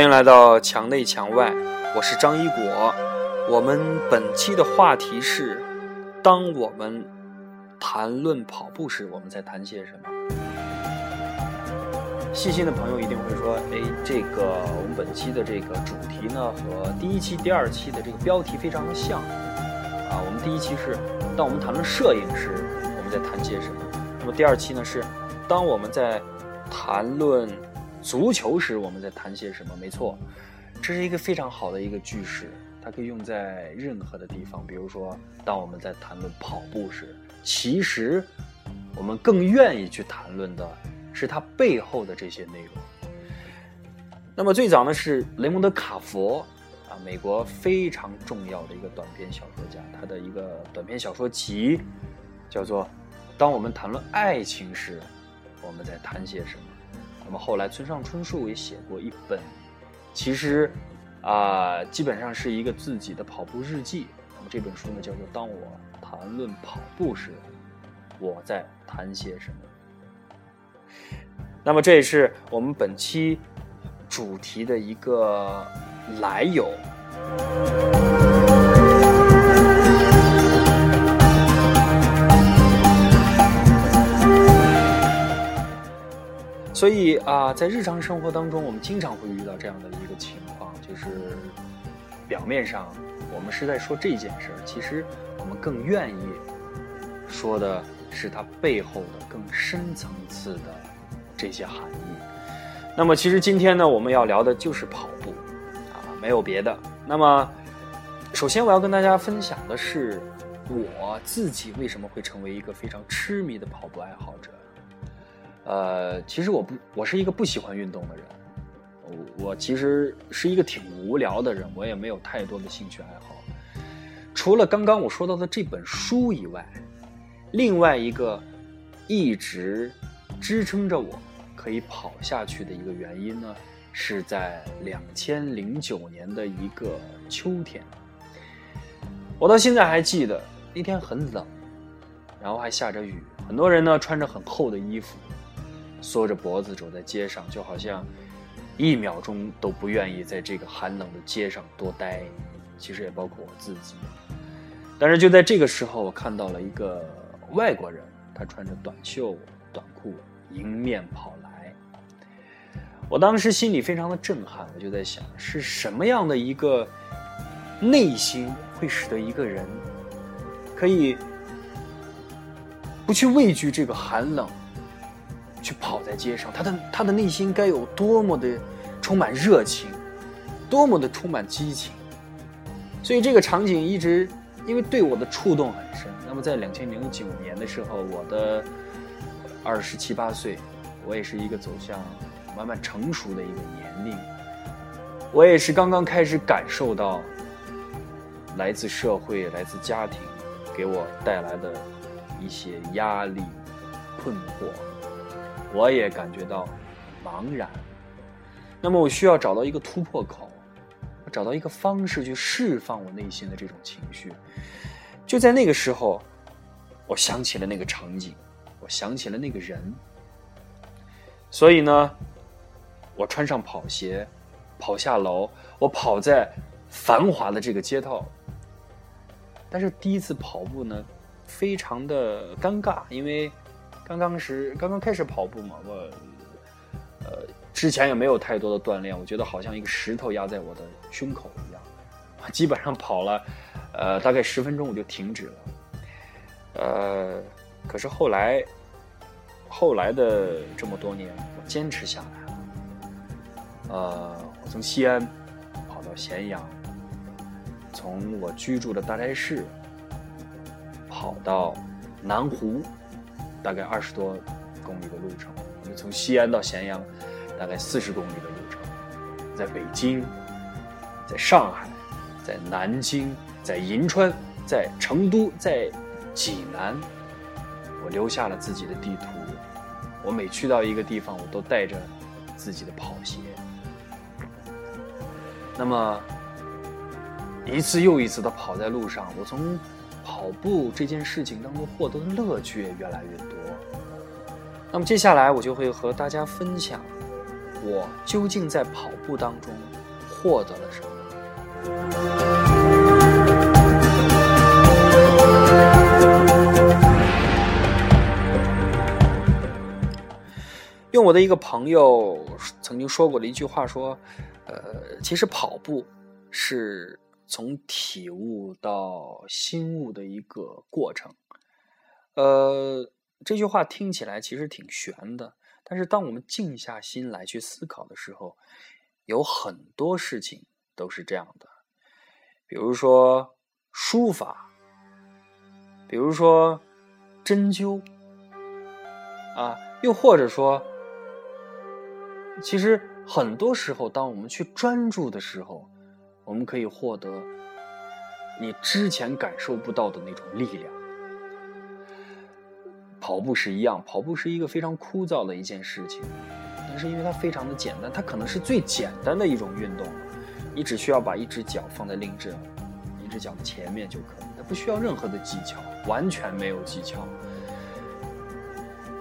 欢迎来到墙内墙外，我是张一果。我们本期的话题是：当我们谈论跑步时，我们在谈些什么？细心的朋友一定会说：“哎，这个我们本期的这个主题呢，和第一期、第二期的这个标题非常的像啊。我们第一期是当我们谈论摄影时，我们在谈些什么？那么第二期呢是当我们在谈论。”足球时我们在谈些什么？没错，这是一个非常好的一个句式，它可以用在任何的地方。比如说，当我们在谈论跑步时，其实我们更愿意去谈论的是它背后的这些内容。那么最早呢是雷蒙德·卡佛啊，美国非常重要的一个短篇小说家，他的一个短篇小说集叫做《当我们谈论爱情时，我们在谈些什么》。那么后来，村上春树也写过一本，其实，啊，基本上是一个自己的跑步日记。那么这本书呢，叫做《当我谈论跑步时，我在谈些什么》。那么这也是我们本期主题的一个来由。所以啊，在日常生活当中，我们经常会遇到这样的一个情况，就是表面上我们是在说这件事儿，其实我们更愿意说的是它背后的更深层次的这些含义。那么，其实今天呢，我们要聊的就是跑步啊，没有别的。那么，首先我要跟大家分享的是我自己为什么会成为一个非常痴迷的跑步爱好者。呃，其实我不，我是一个不喜欢运动的人。我我其实是一个挺无聊的人，我也没有太多的兴趣爱好。除了刚刚我说到的这本书以外，另外一个一直支撑着我可以跑下去的一个原因呢，是在两千零九年的一个秋天。我到现在还记得那天很冷，然后还下着雨，很多人呢穿着很厚的衣服。缩着脖子走在街上，就好像一秒钟都不愿意在这个寒冷的街上多待。其实也包括我自己。但是就在这个时候，我看到了一个外国人，他穿着短袖短裤迎面跑来。我当时心里非常的震撼，我就在想，是什么样的一个内心会使得一个人可以不去畏惧这个寒冷？去跑在街上，他的他的内心该有多么的充满热情，多么的充满激情。所以这个场景一直因为对我的触动很深。那么在两千零九年的时候，我的二十七八岁，我也是一个走向慢慢成熟的一个年龄，我也是刚刚开始感受到来自社会、来自家庭给我带来的一些压力、困惑。我也感觉到茫然，那么我需要找到一个突破口，找到一个方式去释放我内心的这种情绪。就在那个时候，我想起了那个场景，我想起了那个人。所以呢，我穿上跑鞋，跑下楼，我跑在繁华的这个街道。但是第一次跑步呢，非常的尴尬，因为。刚刚是刚刚开始跑步嘛，我呃之前也没有太多的锻炼，我觉得好像一个石头压在我的胸口一样，我基本上跑了呃大概十分钟我就停止了，呃可是后来后来的这么多年我坚持下来了，呃我从西安跑到咸阳，从我居住的大斋市跑到南湖。大概二十多公里的路程，我们从西安到咸阳，大概四十公里的路程。在北京，在上海，在南京，在银川，在成都，在济南，我留下了自己的地图。我每去到一个地方，我都带着自己的跑鞋。那么，一次又一次的跑在路上，我从。跑步这件事情当中获得的乐趣也越来越多。那么接下来我就会和大家分享我究竟在跑步当中获得了什么？用我的一个朋友曾经说过的一句话说：“呃，其实跑步是从体悟到心悟的一个过程。”呃，这句话听起来其实挺玄的，但是当我们静下心来去思考的时候，有很多事情都是这样的。比如说书法，比如说针灸，啊，又或者说。其实很多时候，当我们去专注的时候，我们可以获得你之前感受不到的那种力量。跑步是一样，跑步是一个非常枯燥的一件事情，但是因为它非常的简单，它可能是最简单的一种运动。你只需要把一只脚放在另一只一只脚的前面就可以，它不需要任何的技巧，完全没有技巧。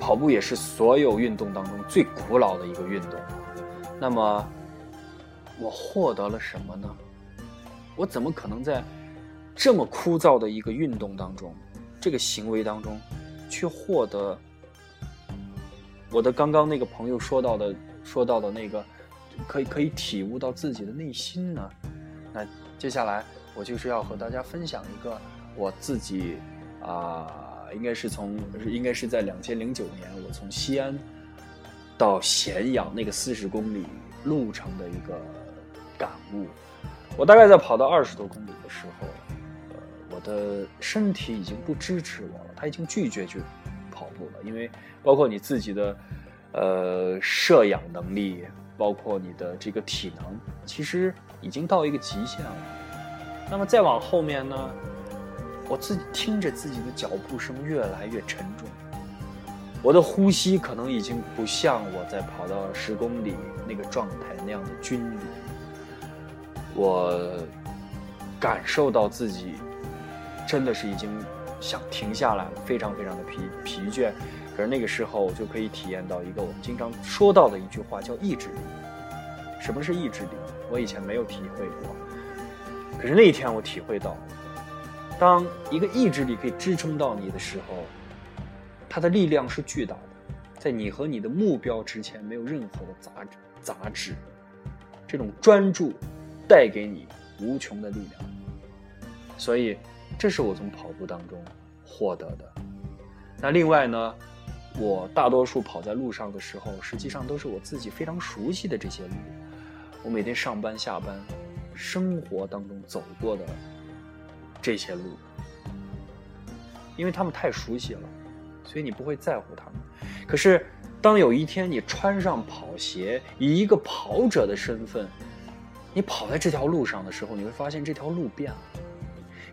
跑步也是所有运动当中最古老的一个运动，那么我获得了什么呢？我怎么可能在这么枯燥的一个运动当中，这个行为当中，去获得我的刚刚那个朋友说到的说到的那个，可以可以体悟到自己的内心呢？那接下来我就是要和大家分享一个我自己啊。应该是从，应该是在两千零九年，我从西安到咸阳那个四十公里路程的一个感悟。我大概在跑到二十多公里的时候，呃，我的身体已经不支持我了，他已经拒绝去跑步了，因为包括你自己的呃摄氧能力，包括你的这个体能，其实已经到一个极限了。那么再往后面呢？我自己听着自己的脚步声越来越沉重，我的呼吸可能已经不像我在跑到十公里那个状态那样的均匀。我感受到自己真的是已经想停下来了，非常非常的疲疲倦。可是那个时候，我就可以体验到一个我们经常说到的一句话，叫意志力。什么是意志力？我以前没有体会过，可是那一天我体会到。当一个意志力可以支撑到你的时候，它的力量是巨大的，在你和你的目标之前没有任何的杂杂质，这种专注带给你无穷的力量。所以，这是我从跑步当中获得的。那另外呢，我大多数跑在路上的时候，实际上都是我自己非常熟悉的这些路，我每天上班下班、生活当中走过的。这些路，因为他们太熟悉了，所以你不会在乎他们。可是，当有一天你穿上跑鞋，以一个跑者的身份，你跑在这条路上的时候，你会发现这条路变了，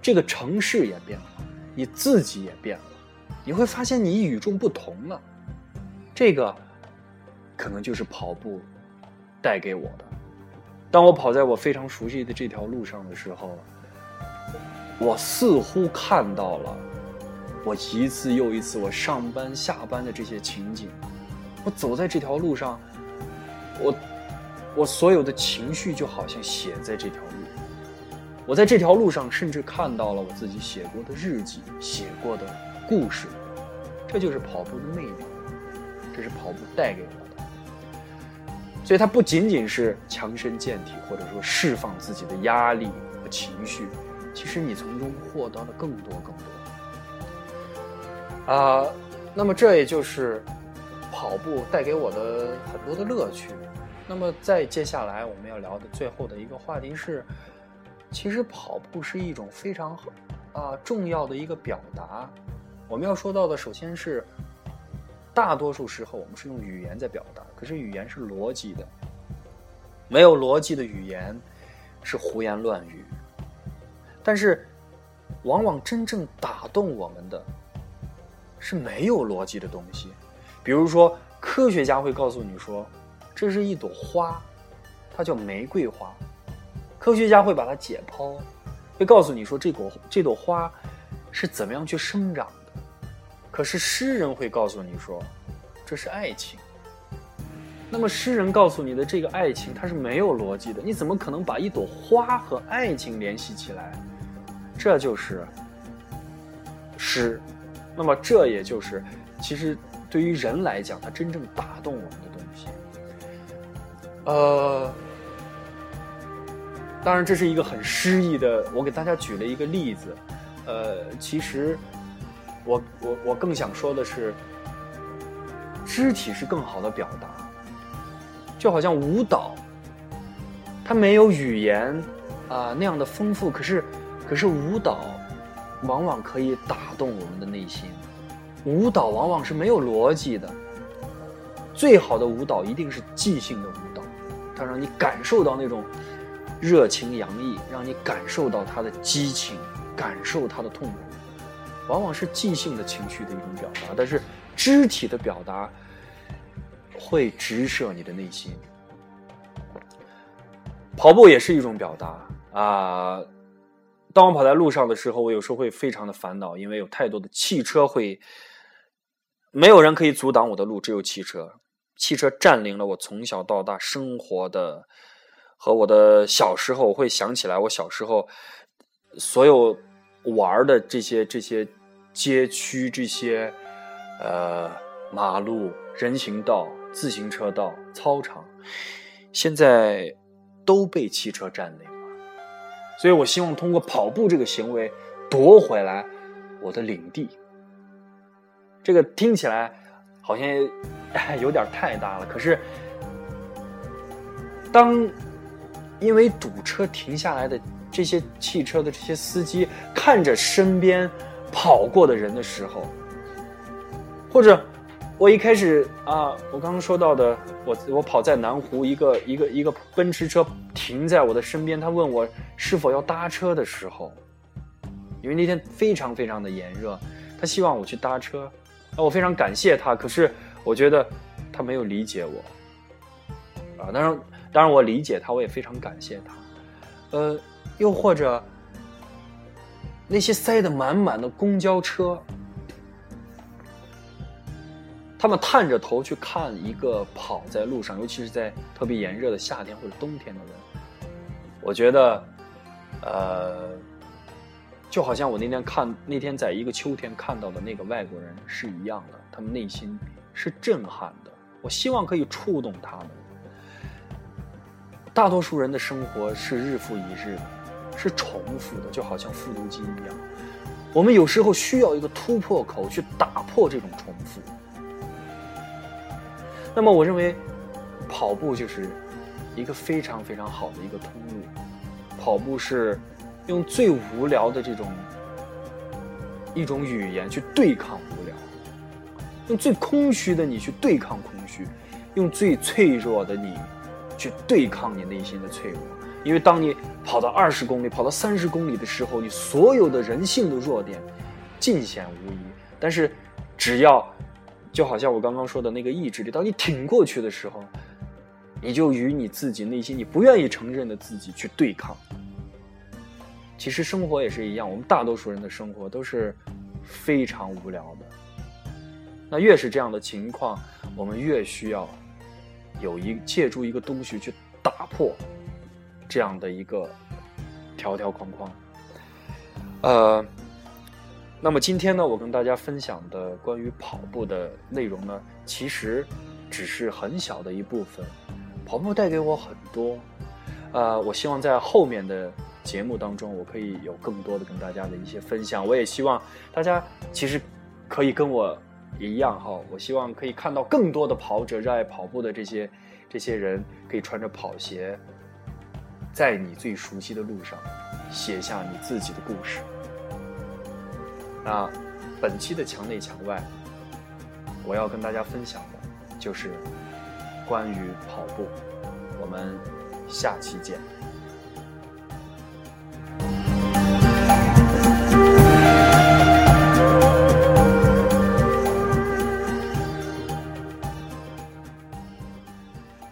这个城市也变了，你自己也变了，你会发现你与众不同了。这个，可能就是跑步带给我的。当我跑在我非常熟悉的这条路上的时候。我似乎看到了，我一次又一次我上班下班的这些情景。我走在这条路上，我我所有的情绪就好像写在这条路。我在这条路上，甚至看到了我自己写过的日记、写过的故事。这就是跑步的魅力，这是跑步带给我的。所以它不仅仅是强身健体，或者说释放自己的压力和情绪。其实你从中获得了更多更多啊，那么这也就是跑步带给我的很多的乐趣。那么在接下来我们要聊的最后的一个话题是，其实跑步是一种非常啊重要的一个表达。我们要说到的首先是，大多数时候我们是用语言在表达，可是语言是逻辑的，没有逻辑的语言是胡言乱语。但是，往往真正打动我们的，是没有逻辑的东西。比如说，科学家会告诉你说，这是一朵花，它叫玫瑰花。科学家会把它解剖，会告诉你说，这朵这朵花是怎么样去生长的。可是诗人会告诉你说，这是爱情。那么诗人告诉你的这个爱情，它是没有逻辑的。你怎么可能把一朵花和爱情联系起来？这就是诗。那么这也就是，其实对于人来讲，它真正打动我们。呃，当然这是一个很诗意的。我给大家举了一个例子。呃，其实我我我更想说的是，肢体是更好的表达。就好像舞蹈，它没有语言啊那样的丰富，可是，可是舞蹈往往可以打动我们的内心。舞蹈往往是没有逻辑的，最好的舞蹈一定是即兴的舞，它让你感受到那种热情洋溢，让你感受到它的激情，感受它的痛苦，往往是即兴的情绪的一种表达。但是肢体的表达。会直射你的内心。跑步也是一种表达啊！当我跑在路上的时候，我有时候会非常的烦恼，因为有太多的汽车会，没有人可以阻挡我的路，只有汽车。汽车占领了我从小到大生活的和我的小时候，我会想起来我小时候所有玩的这些这些街区、这些呃马路、人行道。自行车道、操场，现在都被汽车占领了，所以我希望通过跑步这个行为夺回来我的领地。这个听起来好像有点太大了，可是当因为堵车停下来的这些汽车的这些司机看着身边跑过的人的时候，或者。我一开始啊，我刚刚说到的，我我跑在南湖，一个一个一个奔驰车停在我的身边，他问我是否要搭车的时候，因为那天非常非常的炎热，他希望我去搭车，那，我非常感谢他，可是我觉得他没有理解我，啊，当然当然我理解他，我也非常感谢他，呃，又或者那些塞得满满的公交车。他们探着头去看一个跑在路上，尤其是在特别炎热的夏天或者冬天的人，我觉得，呃，就好像我那天看那天在一个秋天看到的那个外国人是一样的，他们内心是震撼的。我希望可以触动他们。大多数人的生活是日复一日的，是重复的，就好像复读机一样。我们有时候需要一个突破口去打破这种重复。那么，我认为跑步就是一个非常非常好的一个通路。跑步是用最无聊的这种一种语言去对抗无聊，用最空虚的你去对抗空虚，用最脆弱的你去对抗你内心的脆弱。因为当你跑到二十公里、跑到三十公里的时候，你所有的人性的弱点尽显无疑。但是，只要就好像我刚刚说的那个意志力，当你挺过去的时候，你就与你自己内心你不愿意承认的自己去对抗。其实生活也是一样，我们大多数人的生活都是非常无聊的。那越是这样的情况，我们越需要有一借助一个东西去打破这样的一个条条框框。呃。那么今天呢，我跟大家分享的关于跑步的内容呢，其实只是很小的一部分。跑步带给我很多，呃，我希望在后面的节目当中，我可以有更多的跟大家的一些分享。我也希望大家其实可以跟我一样哈，我希望可以看到更多的跑者，热爱跑步的这些这些人，可以穿着跑鞋，在你最熟悉的路上，写下你自己的故事。那本期的墙内墙外，我要跟大家分享的就是关于跑步。我们下期见。